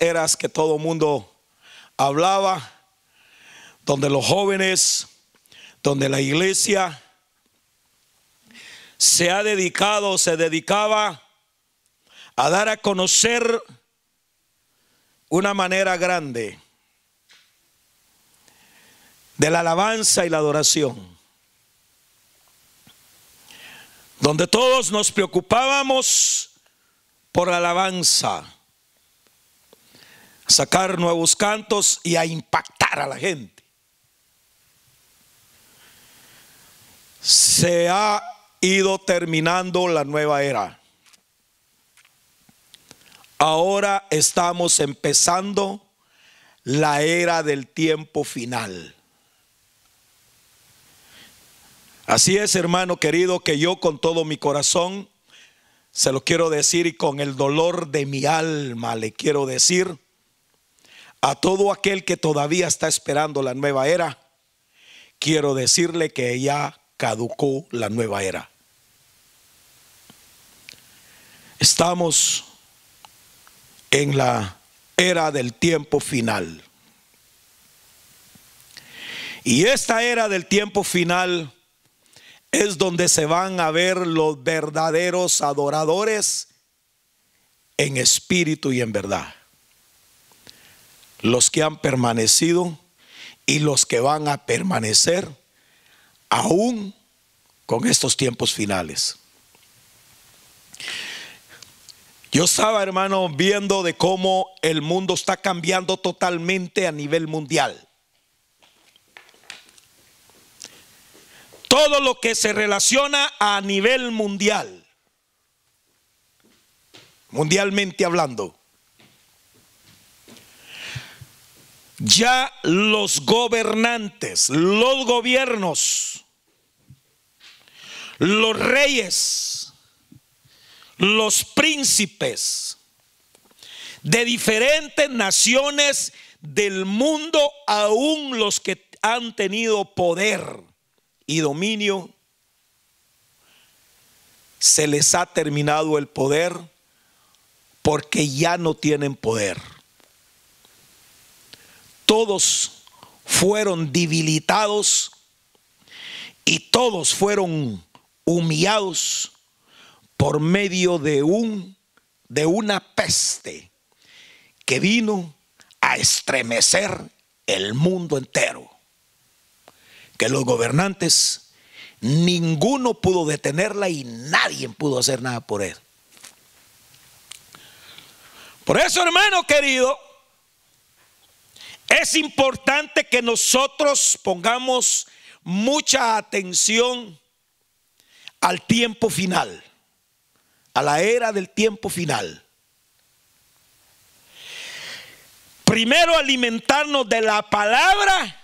eras que todo mundo hablaba, donde los jóvenes, donde la iglesia se ha dedicado, se dedicaba a dar a conocer una manera grande de la alabanza y la adoración, donde todos nos preocupábamos por la alabanza, sacar nuevos cantos y a impactar a la gente. Se ha ido terminando la nueva era. Ahora estamos empezando la era del tiempo final. Así es, hermano querido, que yo con todo mi corazón se lo quiero decir y con el dolor de mi alma le quiero decir a todo aquel que todavía está esperando la nueva era, quiero decirle que ya caducó la nueva era. Estamos en la era del tiempo final. Y esta era del tiempo final es donde se van a ver los verdaderos adoradores en espíritu y en verdad. Los que han permanecido y los que van a permanecer aún con estos tiempos finales. Yo estaba, hermano, viendo de cómo el mundo está cambiando totalmente a nivel mundial. Todo lo que se relaciona a nivel mundial, mundialmente hablando. Ya los gobernantes, los gobiernos, los reyes, los príncipes de diferentes naciones del mundo, aún los que han tenido poder y dominio, se les ha terminado el poder porque ya no tienen poder. Todos fueron debilitados y todos fueron humillados por medio de un de una peste que vino a estremecer el mundo entero. Que los gobernantes ninguno pudo detenerla y nadie pudo hacer nada por él. Por eso, hermano querido, es importante que nosotros pongamos mucha atención al tiempo final a la era del tiempo final. Primero alimentarnos de la palabra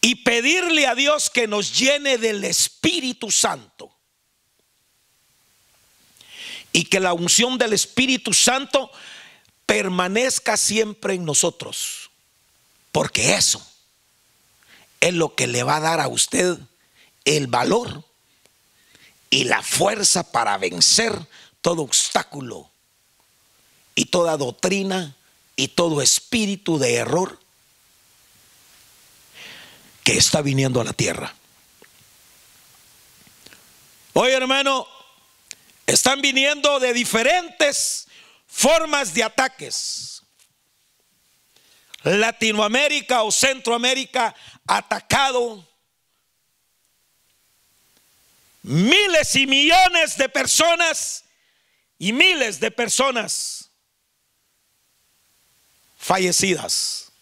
y pedirle a Dios que nos llene del Espíritu Santo. Y que la unción del Espíritu Santo permanezca siempre en nosotros. Porque eso es lo que le va a dar a usted el valor y la fuerza para vencer todo obstáculo y toda doctrina y todo espíritu de error que está viniendo a la tierra. Hoy hermano, están viniendo de diferentes formas de ataques. Latinoamérica o Centroamérica atacado miles y millones de personas y miles de personas fallecidas.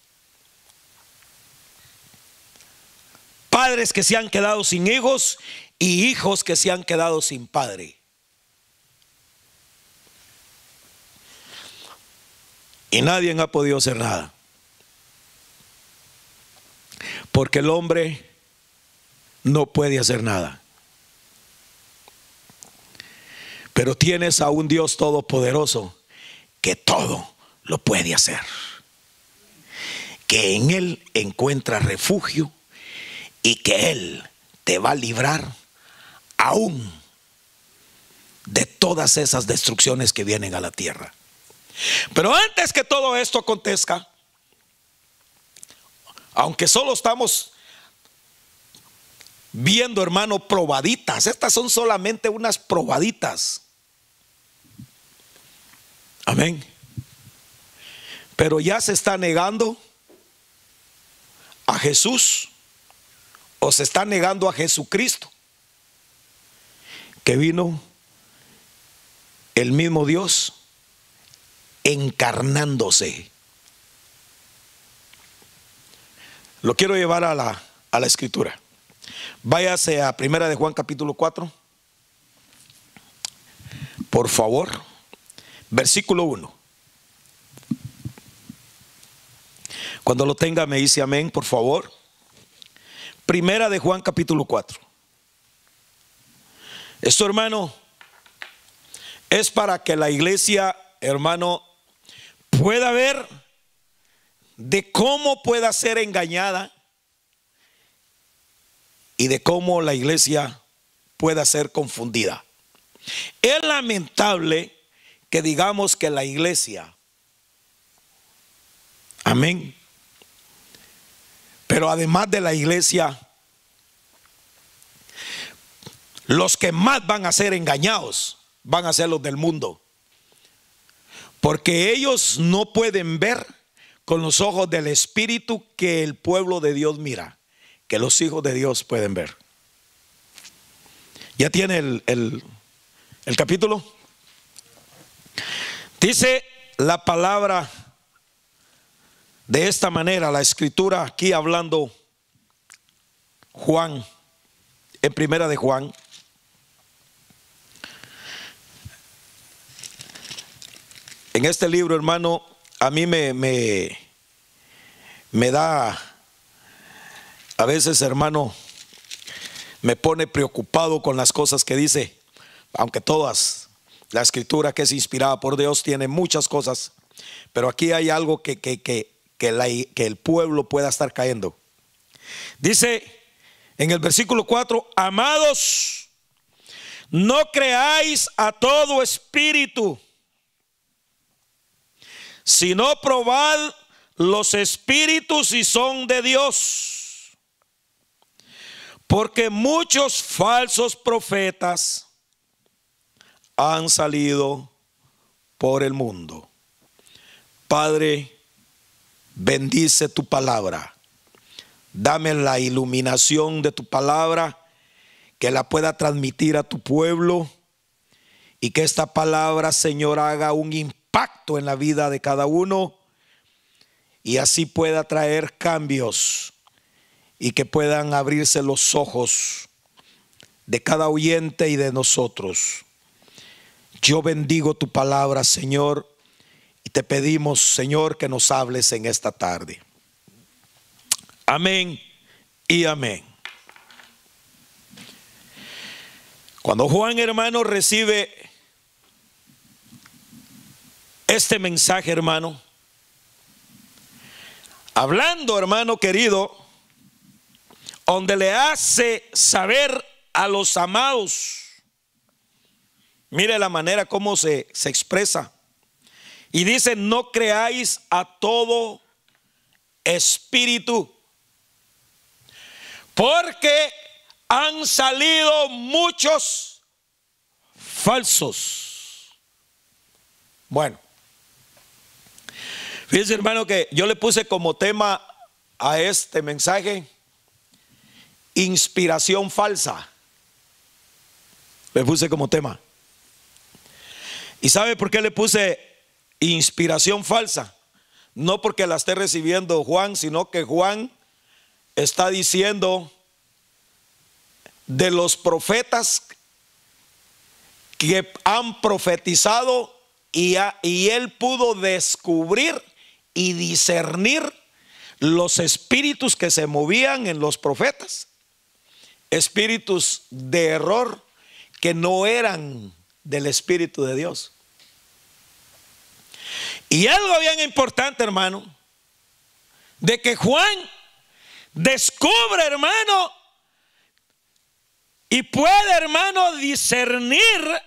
Padres que se han quedado sin hijos y hijos que se han quedado sin padre. Y nadie ha podido hacer nada. Porque el hombre no puede hacer nada. Pero tienes a un Dios todopoderoso que todo lo puede hacer. Que en Él encuentra refugio y que Él te va a librar aún de todas esas destrucciones que vienen a la tierra. Pero antes que todo esto acontezca, aunque solo estamos viendo, hermano, probaditas, estas son solamente unas probaditas. Amén. Pero ya se está negando a Jesús o se está negando a Jesucristo, que vino el mismo Dios encarnándose. Lo quiero llevar a la, a la escritura. Váyase a Primera de Juan capítulo 4. Por favor. Versículo 1. Cuando lo tenga me dice amén, por favor. Primera de Juan capítulo 4. Esto, hermano, es para que la iglesia, hermano, pueda ver de cómo pueda ser engañada y de cómo la iglesia pueda ser confundida. Es lamentable que digamos que la iglesia, amén, pero además de la iglesia, los que más van a ser engañados van a ser los del mundo. Porque ellos no pueden ver con los ojos del Espíritu que el pueblo de Dios mira, que los hijos de Dios pueden ver. ¿Ya tiene el, el capítulo? Dice la palabra de esta manera, la escritura aquí hablando Juan, en primera de Juan, En este libro, hermano, a mí me, me, me da, a veces, hermano, me pone preocupado con las cosas que dice, aunque todas, la escritura que es inspirada por Dios tiene muchas cosas, pero aquí hay algo que, que, que, que, que el pueblo pueda estar cayendo. Dice en el versículo 4, amados, no creáis a todo espíritu sino probad los espíritus si son de Dios. Porque muchos falsos profetas han salido por el mundo. Padre, bendice tu palabra. Dame la iluminación de tu palabra, que la pueda transmitir a tu pueblo y que esta palabra, Señor, haga un impacto pacto en la vida de cada uno y así pueda traer cambios y que puedan abrirse los ojos de cada oyente y de nosotros. Yo bendigo tu palabra, Señor, y te pedimos, Señor, que nos hables en esta tarde. Amén y amén. Cuando Juan hermano recibe este mensaje, hermano. Hablando, hermano querido, donde le hace saber a los amados. Mire la manera como se, se expresa. Y dice, no creáis a todo espíritu. Porque han salido muchos falsos. Bueno, Fíjense, hermano, que yo le puse como tema a este mensaje inspiración falsa. Le puse como tema. ¿Y sabe por qué le puse inspiración falsa? No porque la esté recibiendo Juan, sino que Juan está diciendo de los profetas que han profetizado y, y él pudo descubrir y discernir los espíritus que se movían en los profetas, espíritus de error que no eran del Espíritu de Dios. Y algo bien importante, hermano, de que Juan descubre, hermano, y puede, hermano, discernir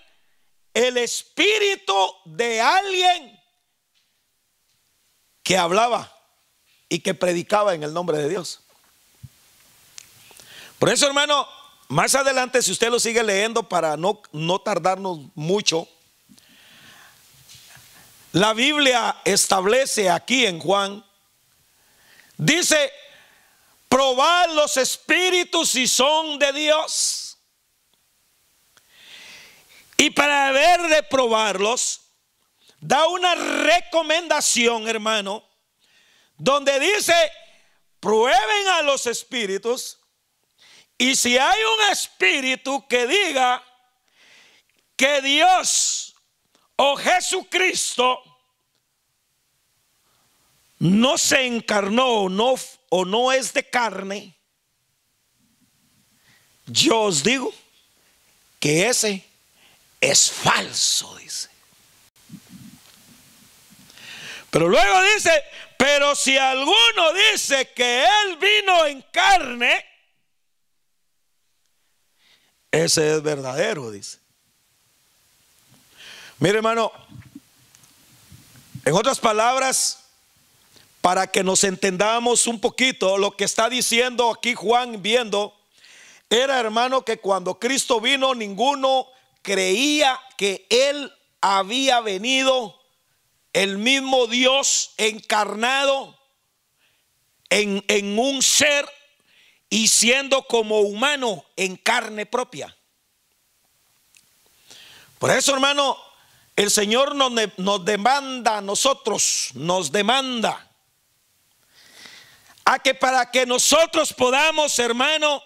el espíritu de alguien que hablaba y que predicaba en el nombre de Dios. Por eso, hermano, más adelante, si usted lo sigue leyendo para no, no tardarnos mucho, la Biblia establece aquí en Juan, dice, probad los espíritus si son de Dios. Y para haber de probarlos, da una recomendación, hermano, donde dice, prueben a los espíritus y si hay un espíritu que diga que Dios o Jesucristo no se encarnó o no, o no es de carne, yo os digo que ese es falso, dice. Pero luego dice, pero si alguno dice que Él vino en carne, ese es verdadero, dice. Mire, hermano, en otras palabras, para que nos entendamos un poquito, lo que está diciendo aquí Juan viendo, era hermano que cuando Cristo vino, ninguno creía que Él había venido el mismo Dios encarnado en, en un ser y siendo como humano en carne propia. Por eso, hermano, el Señor nos, nos, demanda a nosotros, nos demanda a que para que nosotros podamos, hermano,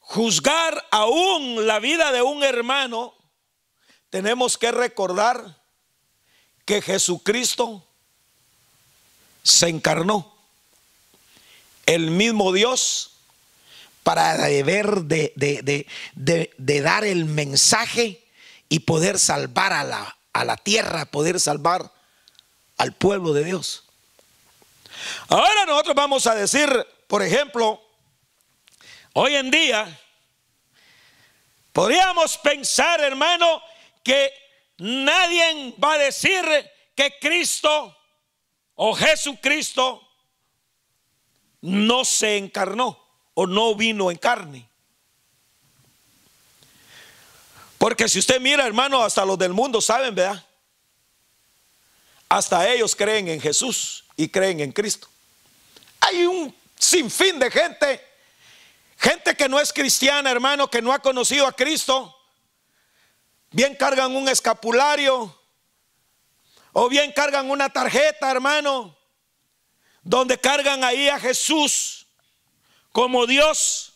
juzgar aún la vida de un hermano, tenemos que recordar que Jesucristo se encarnó, el mismo Dios, para deber de, de, dar el mensaje y poder salvar a la, a la tierra, poder salvar al pueblo de Dios. Ahora nosotros vamos a decir, por ejemplo, hoy en día, podríamos pensar, hermano, que Nadie va a decir que Cristo o Jesucristo no se encarnó o no vino en carne. Porque si usted mira, hermano, hasta los del mundo saben, ¿verdad? Hasta ellos creen en Jesús y creen en Cristo. Hay un sinfín de gente, gente que no es cristiana, hermano, que no ha conocido a Cristo, bien cargan un escapulario o bien cargan una tarjeta, hermano, donde cargan ahí a Jesús como Dios,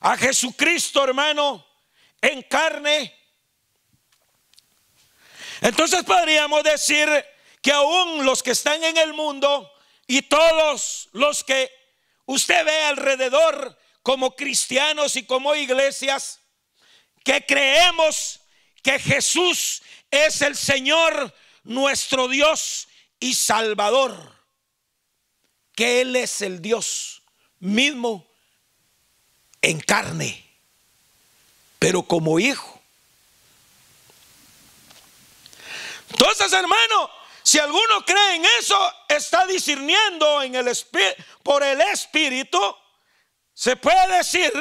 a Jesucristo, hermano, en carne. Entonces podríamos decir que aún los que están en el mundo y todos los que usted ve alrededor como cristianos y como iglesias, que creemos que Jesús es el Señor, nuestro Dios y Salvador, que Él es el Dios mismo en carne, pero como hijo. Entonces, hermano, si alguno cree en eso, está discerniendo en el por el Espíritu, se puede decir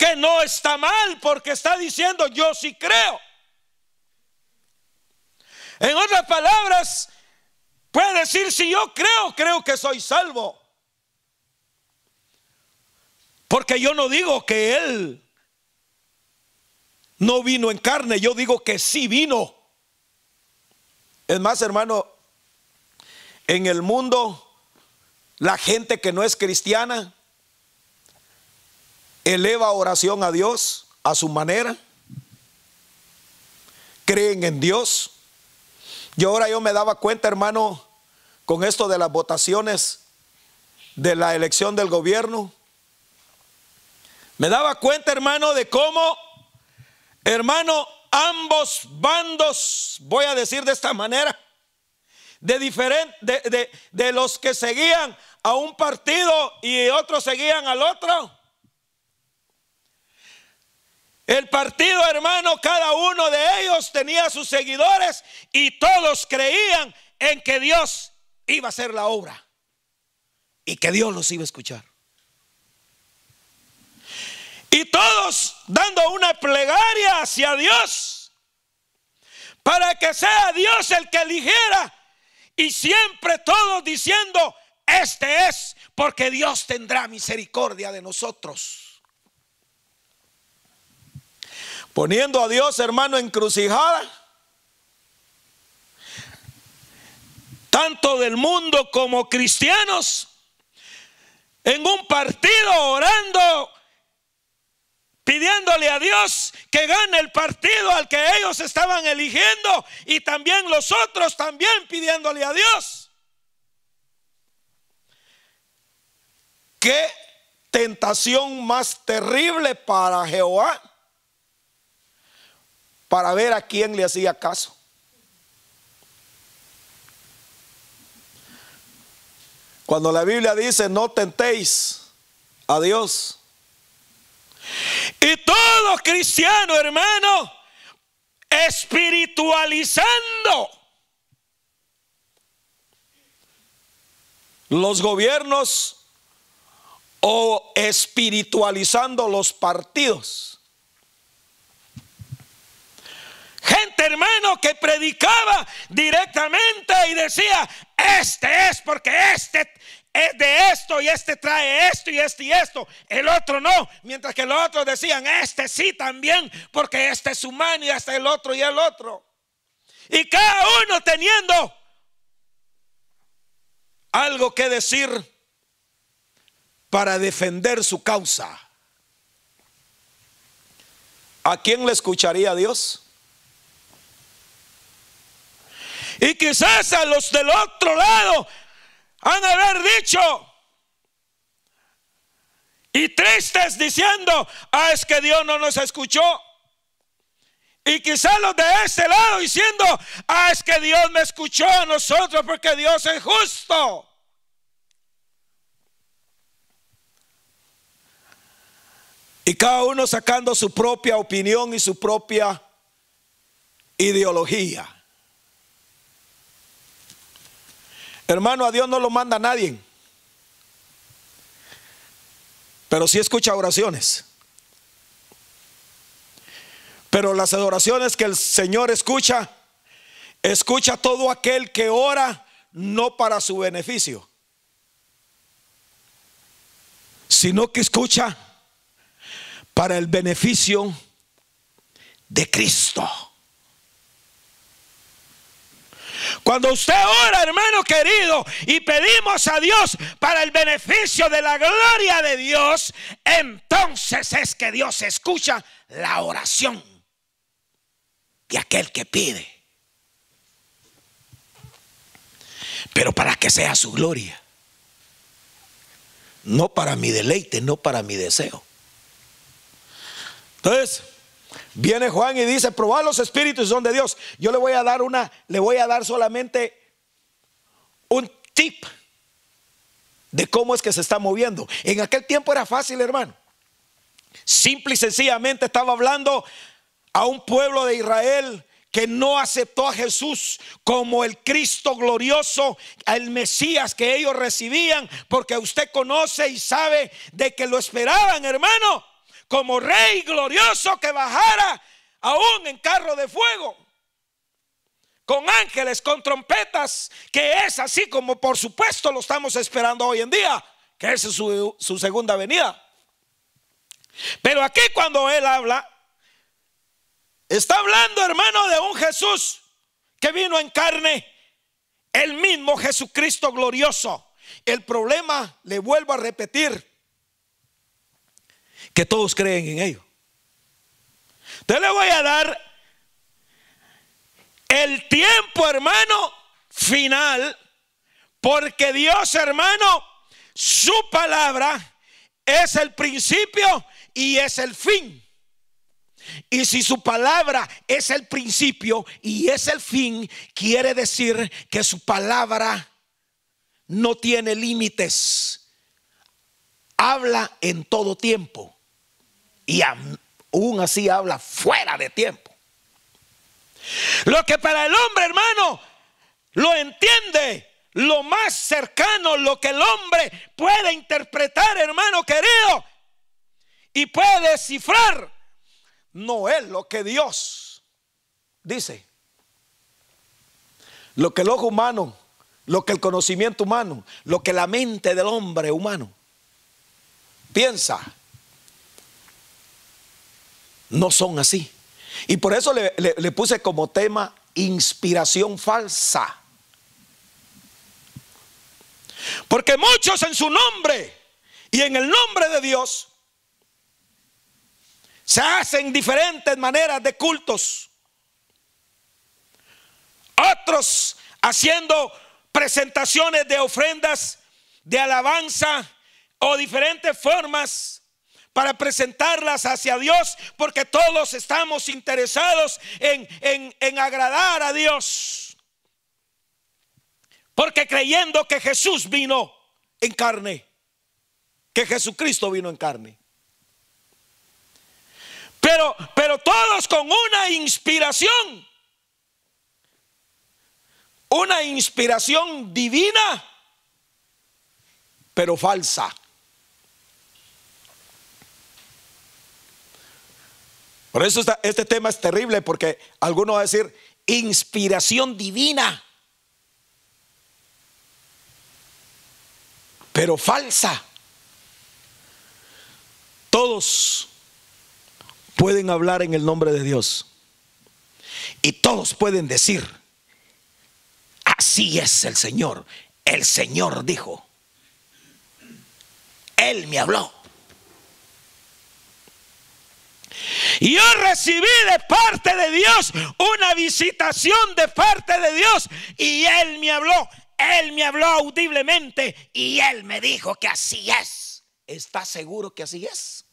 que no está mal porque está diciendo yo sí creo. En otras palabras, puede decir si yo creo, creo que soy salvo. Porque yo no digo que Él no vino en carne, yo digo que sí vino. Es más, hermano, en el mundo, la gente que no es cristiana, eleva oración a Dios a su manera, creen en Dios. Yo ahora yo me daba cuenta, hermano, con esto de las votaciones de la elección del gobierno. Me daba cuenta, hermano, de cómo, hermano, ambos bandos, voy a decir de esta manera, de, diferente, de, de los que seguían a un partido y otros seguían al otro el partido, hermano, cada uno de ellos tenía sus seguidores y todos creían en que Dios iba a hacer la obra y que Dios los iba a escuchar. Y todos dando una plegaria hacia Dios para que sea Dios el que eligiera. Y siempre todos diciendo, este es porque Dios tendrá misericordia de nosotros. Poniendo a Dios, hermano, encrucijada. Tanto del mundo como cristianos. En un partido orando pidiéndole a Dios que gane el partido al que ellos estaban eligiendo y también los otros también pidiéndole a Dios. Qué tentación más terrible para Jehová para ver a quién le hacía caso. Cuando la Biblia dice no tentéis a Dios, y todo cristiano, hermano, espiritualizando los gobiernos o espiritualizando los partidos. Gente, hermano, que predicaba directamente y decía, este es porque este es de esto y este trae esto y este y esto, el otro no, mientras que los otros decían, este sí también, porque este es humano y hasta el otro y el otro. Y cada uno teniendo algo que decir para defender su causa. ¿A quién le escucharía Dios? Y quizás a los del otro lado han haber dicho y tristes diciendo, ah, es que Dios no nos escuchó. Y quizás los de este lado diciendo, ah, es que Dios me escuchó a nosotros porque Dios es justo. Y cada uno sacando su propia opinión y su propia ideología. Hermano, a Dios no lo manda nadie. Pero sí escucha oraciones. Pero las adoraciones que el Señor escucha, escucha todo aquel que ora no para su beneficio, sino que escucha para el beneficio de Cristo. Cuando usted ora, hermano querido, y pedimos a Dios para el beneficio de la gloria de Dios, entonces es que Dios escucha la oración de aquel que pide. Pero para que sea su gloria. No para mi deleite, no para mi deseo. Entonces, Viene Juan y dice, probad los espíritus son de Dios. Yo le voy a dar una, le voy a dar solamente un tip de cómo es que se está moviendo. En aquel tiempo era fácil, hermano. Simple y sencillamente estaba hablando a un pueblo de Israel que no aceptó a Jesús como el Cristo glorioso, el Mesías que ellos recibían, porque usted conoce y sabe de que lo esperaban, hermano como rey glorioso que bajara aún en carro de fuego, con ángeles, con trompetas, que es así como por supuesto lo estamos esperando hoy en día, que es su, su segunda venida. Pero aquí cuando él habla, está hablando hermano de un Jesús que vino en carne, el mismo Jesucristo glorioso. El problema, le vuelvo a repetir, que todos creen en ello. Entonces le voy a dar el tiempo, hermano, final, porque Dios, hermano, su palabra es el principio y es el fin. Y si su palabra es el principio y es el fin, quiere decir que su palabra no tiene límites. Habla en todo tiempo y aún así habla fuera de tiempo. Lo que para el hombre, hermano, lo entiende, lo más cercano, lo que el hombre puede interpretar, hermano querido, y puede descifrar, no es lo que Dios dice. Lo que el ojo humano, lo que el conocimiento humano, lo que la mente del hombre humano piensa, no son así. Y por eso le, puse como tema inspiración falsa. Porque muchos en su nombre y en el nombre de Dios se hacen diferentes maneras de cultos. Otros haciendo presentaciones de ofrendas, de alabanza o diferentes formas para presentarlas hacia Dios, porque todos estamos interesados en, en agradar a Dios. Porque creyendo que Jesús vino en carne, que Jesucristo vino en carne. Pero, pero todos con una inspiración, una inspiración divina, pero falsa. Por eso este tema es terrible, porque algunos va a decir inspiración divina. pero falsa. Todos pueden hablar en el nombre de Dios. Y todos pueden decir, así es el Señor. El Señor dijo, Él me habló. Y yo recibí de parte de Dios una visitación de parte de Dios y Él me habló. Él me habló audiblemente y Él me dijo que así es. ¿Estás seguro que así es?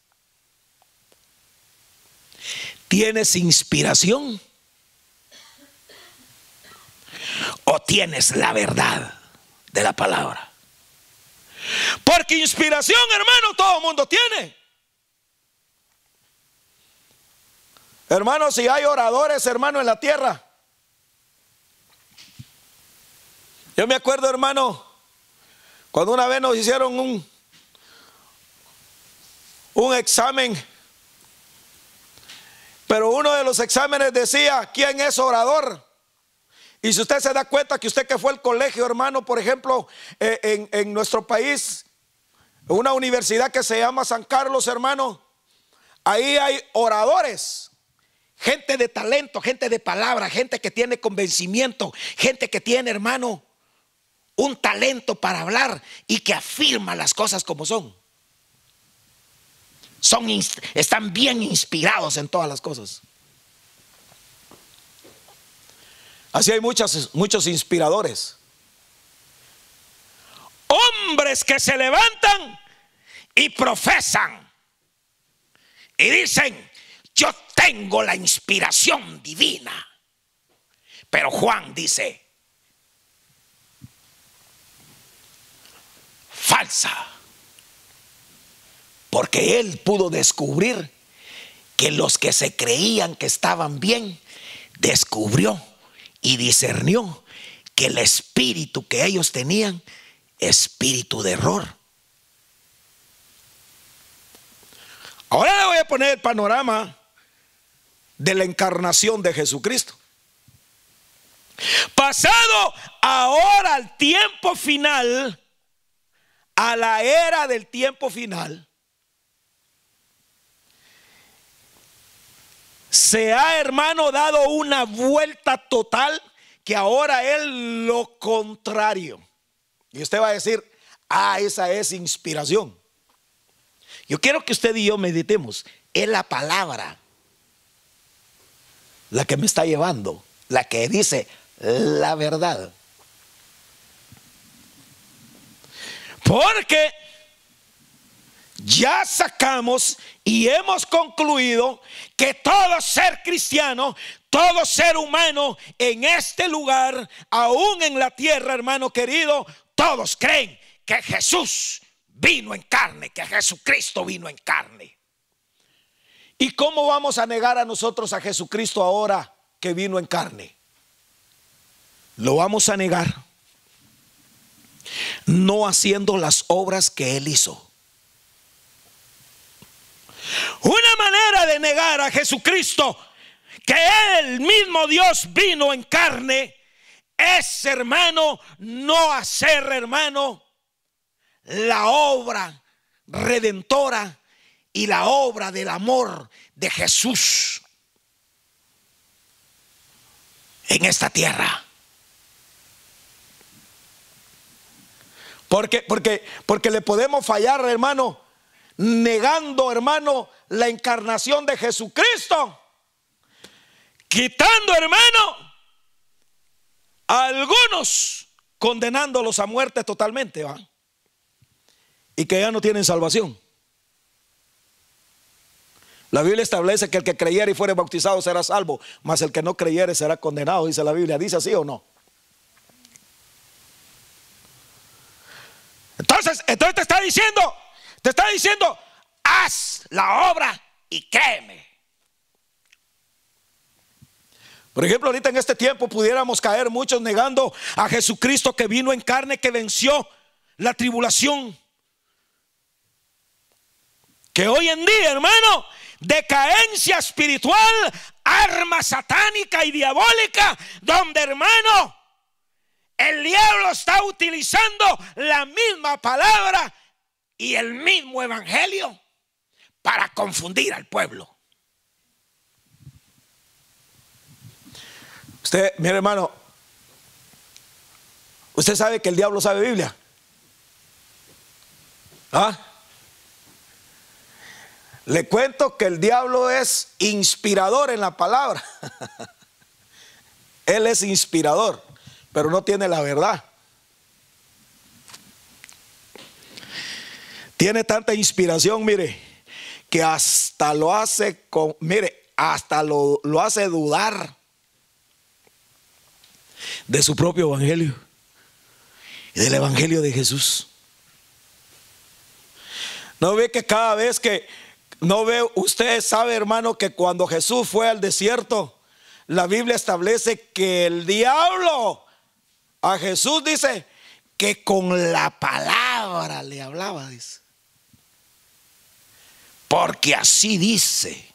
¿Tienes inspiración? ¿O tienes la verdad de la palabra? Porque inspiración, hermano, todo el mundo tiene. Hermano, si hay oradores, hermano, en la tierra, Yo me acuerdo, hermano, cuando una vez nos hicieron un, un examen, pero uno de los exámenes decía, ¿quién es orador? Y si usted se da cuenta que usted que fue al colegio, hermano, por ejemplo, eh, en, en nuestro país, una universidad que se llama San Carlos, hermano, ahí hay oradores. Gente de talento, gente de palabra, gente que tiene convencimiento, gente que tiene, hermano, un talento para hablar y que afirma las cosas como son. son están bien inspirados en todas las cosas. Así hay muchos, muchos inspiradores. Hombres que se levantan y profesan y dicen, yo tengo la inspiración divina. Pero Juan dice, falsa. Porque él pudo descubrir que los que se creían que estaban bien, descubrió y discernió que el espíritu que ellos tenían, espíritu de error. Ahora le voy a poner el panorama de la encarnación de Jesucristo. Pasado ahora al tiempo final, a la era del tiempo final, se ha, hermano, dado una vuelta total que ahora es lo contrario. Y usted va a decir, ah, esa es inspiración. Yo quiero que usted y yo meditemos. Es la palabra la que me está llevando, la que dice la verdad. Porque ya sacamos y hemos concluido que todo ser cristiano, todo ser humano en este lugar, aún en la tierra, hermano querido, todos creen que Jesús vino en carne, que Jesucristo vino en carne. ¿Y cómo vamos a negar a nosotros a Jesucristo ahora que vino en carne? Lo vamos a negar no haciendo las obras que Él hizo. Una manera de negar a Jesucristo, que el mismo Dios vino en carne, es, hermano, no hacer, hermano, la obra redentora y la obra del amor de Jesús en esta tierra. Porque, porque, porque le podemos fallar, hermano, negando, hermano, la encarnación de Jesucristo. Quitando, hermano, a algunos condenándolos a muerte totalmente, ¿va? Y que ya no tienen salvación. La Biblia establece que el que creyere y fuere bautizado será salvo, mas el que no creyere será condenado, dice la Biblia. ¿Dice así o no? Entonces, entonces te está diciendo, te está diciendo, haz la obra y créeme. Por ejemplo, ahorita en este tiempo pudiéramos caer muchos negando a Jesucristo que vino en carne, que venció la tribulación. Que hoy en día, hermano, decadencia espiritual, arma satánica y diabólica, donde, hermano, el diablo está utilizando la misma palabra y el mismo evangelio para confundir al pueblo. Usted, mi hermano, usted sabe que el diablo sabe Biblia. ¿Ah? Le cuento que el diablo es inspirador en la palabra. Él es inspirador, pero no tiene la verdad. Tiene tanta inspiración, mire, que hasta lo hace, mire, hasta lo, lo hace dudar de su propio evangelio y del evangelio de Jesús. No ve que cada vez que, no ve, usted sabe hermano que cuando Jesús fue al desierto, la Biblia establece que el diablo a Jesús dice que con la palabra le hablaba, dice. Porque así dice.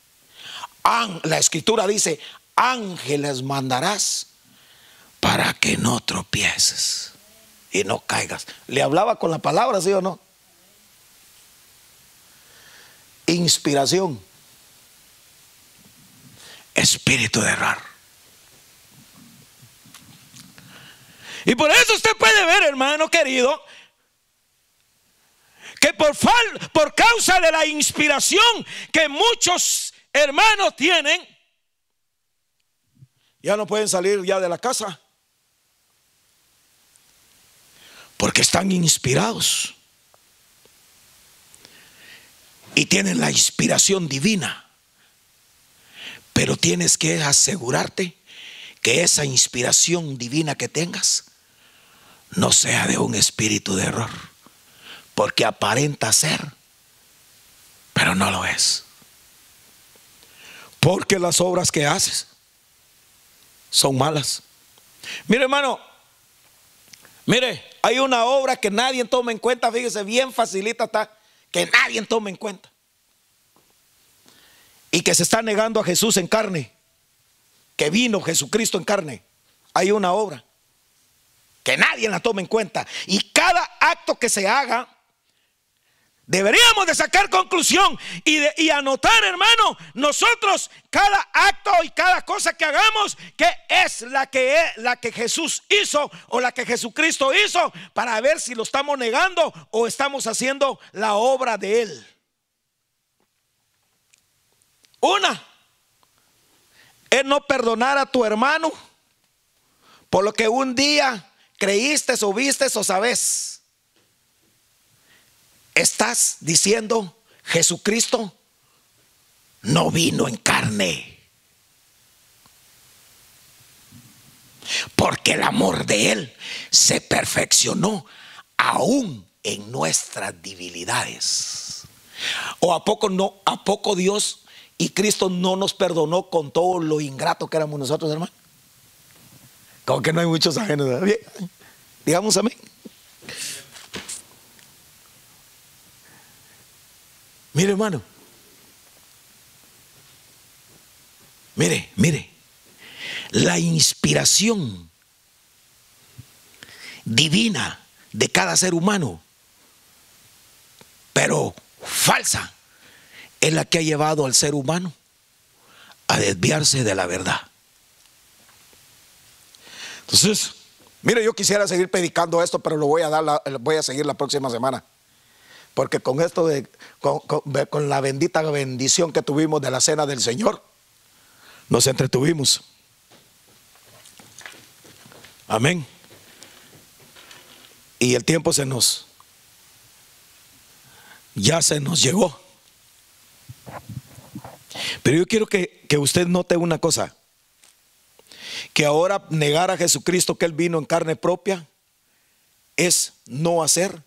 La escritura dice, ángeles mandarás para que no tropieces y no caigas. Le hablaba con la palabra, ¿sí o no? Inspiración. Espíritu de errar. Y por eso usted puede ver, hermano querido, que por, por causa de la inspiración que muchos hermanos tienen, ya no pueden salir ya de la casa. Porque están inspirados. Y tienen la inspiración divina. Pero tienes que asegurarte que esa inspiración divina que tengas no sea de un espíritu de error porque aparenta ser, pero no lo es. Porque las obras que haces son malas. Mire hermano, mire, hay una obra que nadie toma en cuenta, fíjese, bien facilita está, que nadie toma en cuenta. Y que se está negando a Jesús en carne, que vino Jesucristo en carne. Hay una obra que nadie la toma en cuenta. Y cada acto que se haga Deberíamos de sacar conclusión y, y, anotar, hermano, nosotros cada acto y cada cosa que hagamos, que es la que, es, la que Jesús hizo o la que Jesucristo hizo, para ver si lo estamos negando o estamos haciendo la obra de Él. Una, es no perdonar a tu hermano por lo que un día creíste o viste o sabes estás diciendo, Jesucristo no vino en carne. Porque el amor de Él se perfeccionó aún en nuestras debilidades. ¿O a poco no, a poco Dios y Cristo no nos perdonó con todo lo ingrato que éramos nosotros, hermano? Como que no hay muchos ajenos. Digamos amén. Mire, hermano. Mire, mire. La inspiración divina de cada ser humano, pero falsa, es la que ha llevado al ser humano a desviarse de la verdad. Entonces, mire, yo quisiera seguir predicando esto, pero lo voy a dar, voy a seguir la próxima semana. Porque con esto de, con, la bendita bendición que tuvimos de la cena del Señor, nos entretuvimos. Amén. Y el tiempo se nos, ya se nos llegó. Pero yo quiero que, que usted note una cosa, que ahora negar a Jesucristo que Él vino en carne propia es no hacer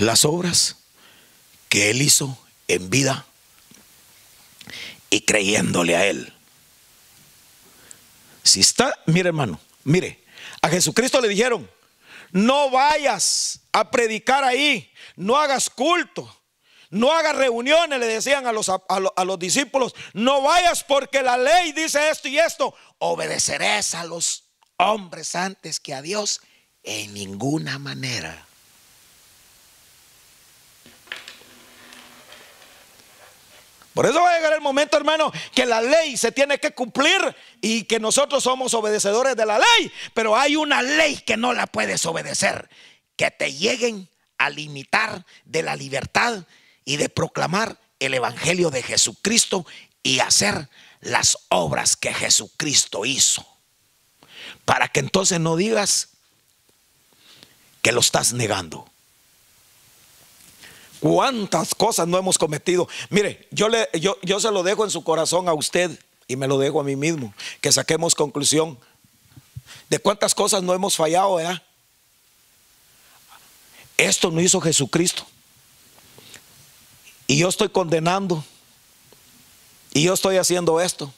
las obras que Él hizo en vida y creyéndole a Él. Si está, mire hermano, mire, a Jesucristo le dijeron, no vayas a predicar ahí, no hagas culto, no hagas reuniones, le decían a los, a, los discípulos, no vayas porque la ley dice esto y esto, obedecerás a los hombres antes que a Dios en ninguna manera. Por eso va a llegar el momento, hermano, que la ley se tiene que cumplir y que nosotros somos obedecedores de la ley. Pero hay una ley que no la puedes obedecer, que te lleguen a limitar de la libertad y de proclamar el Evangelio de Jesucristo y hacer las obras que Jesucristo hizo. Para que entonces no digas que lo estás negando. ¿Cuántas cosas no hemos cometido? Mire, yo, le, yo, yo se lo dejo en su corazón a usted y me lo dejo a mí mismo, que saquemos conclusión de cuántas cosas no hemos fallado, ¿verdad? Esto no hizo Jesucristo. Y yo estoy condenando. Y yo estoy haciendo esto.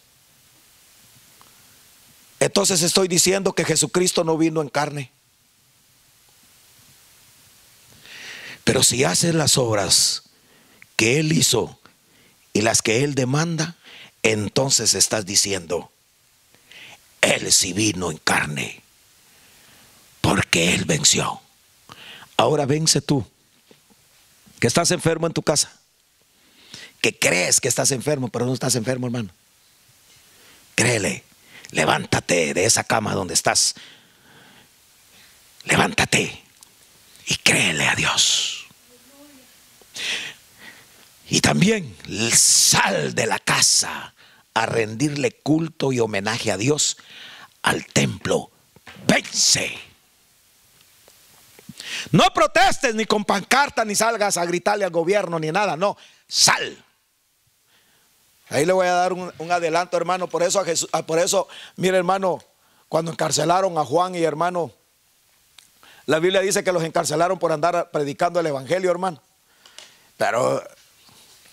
Entonces estoy diciendo que Jesucristo no vino en carne. Pero si haces las obras que Él hizo y las que Él demanda, entonces estás diciendo, Él sí vino en carne, porque Él venció. Ahora vence tú, que estás enfermo en tu casa, que crees que estás enfermo, pero no estás enfermo, hermano. Créele, levántate de esa cama donde estás. Levántate y créele a Dios. Y también sal de la casa a rendirle culto y homenaje a Dios al templo. Vence. No protestes ni con pancarta ni salgas a gritarle al gobierno ni nada, no, sal. Ahí le voy a dar un, adelanto, hermano. Por eso, a Jesús, por eso, mire, hermano, cuando encarcelaron a Juan y hermano, la Biblia dice que los encarcelaron por andar predicando el Evangelio, hermano. Pero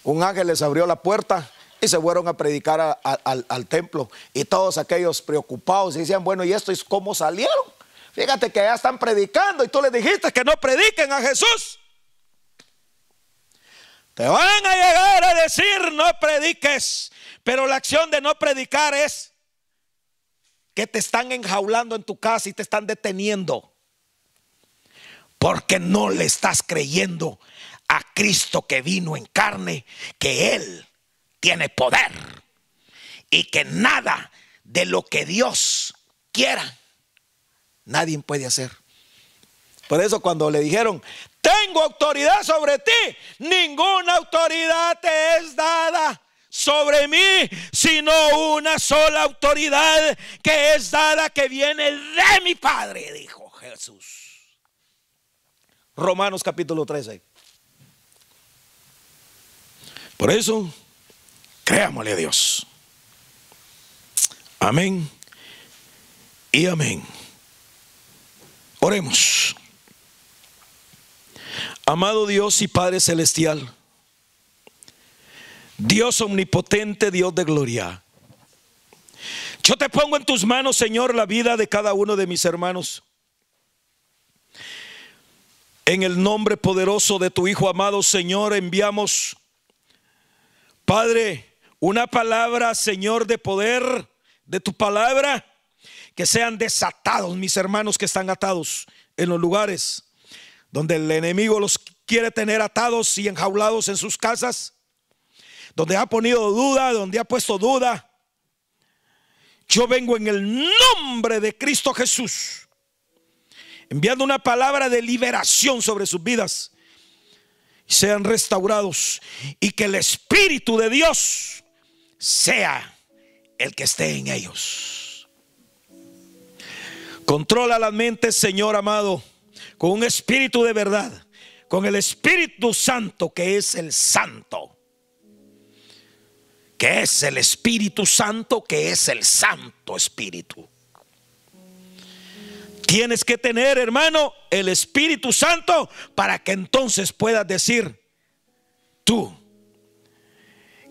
un ángel les abrió la puerta y se fueron a predicar al, templo. Y todos aquellos preocupados decían, bueno, ¿y esto es cómo salieron? Fíjate que ya están predicando y tú les dijiste que no prediquen a Jesús. Te van a llegar a decir no prediques, pero la acción de no predicar es que te están enjaulando en tu casa y te están deteniendo porque no le estás creyendo a Cristo que vino en carne, que Él tiene poder y que nada de lo que Dios quiera, nadie puede hacer. Por eso cuando le dijeron, tengo autoridad sobre ti, ninguna autoridad te es dada sobre mí, sino una sola autoridad que es dada que viene de mi Padre, dijo Jesús. Romanos capítulo 13. Por eso, créamosle a Dios. Amén y amén. Oremos. Amado Dios y Padre Celestial, Dios omnipotente, Dios de gloria. Yo te pongo en tus manos, Señor, la vida de cada uno de mis hermanos. En el nombre poderoso de tu Hijo amado Señor, enviamos, Padre, una palabra, Señor, de poder de tu palabra, que sean desatados mis hermanos que están atados en los lugares donde el enemigo los quiere tener atados y enjaulados en sus casas, donde ha ponido duda, donde ha puesto duda. Yo vengo en el nombre de Cristo Jesús, enviando una palabra de liberación sobre sus vidas, sean restaurados y que el Espíritu de Dios sea el que esté en ellos. Controla la mente, Señor amado, con un espíritu de verdad, con el Espíritu Santo que es el Santo. Que es el Espíritu Santo, que es el Santo Espíritu. Tienes que tener, hermano, el Espíritu Santo para que entonces puedas decir, tú,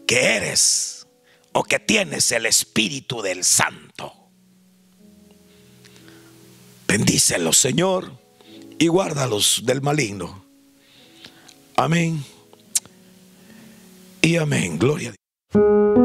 que eres o que tienes el Espíritu del Santo. Bendícelos, Señor, y guárdalos del maligno. Amén. Y amén. Gloria a Dios.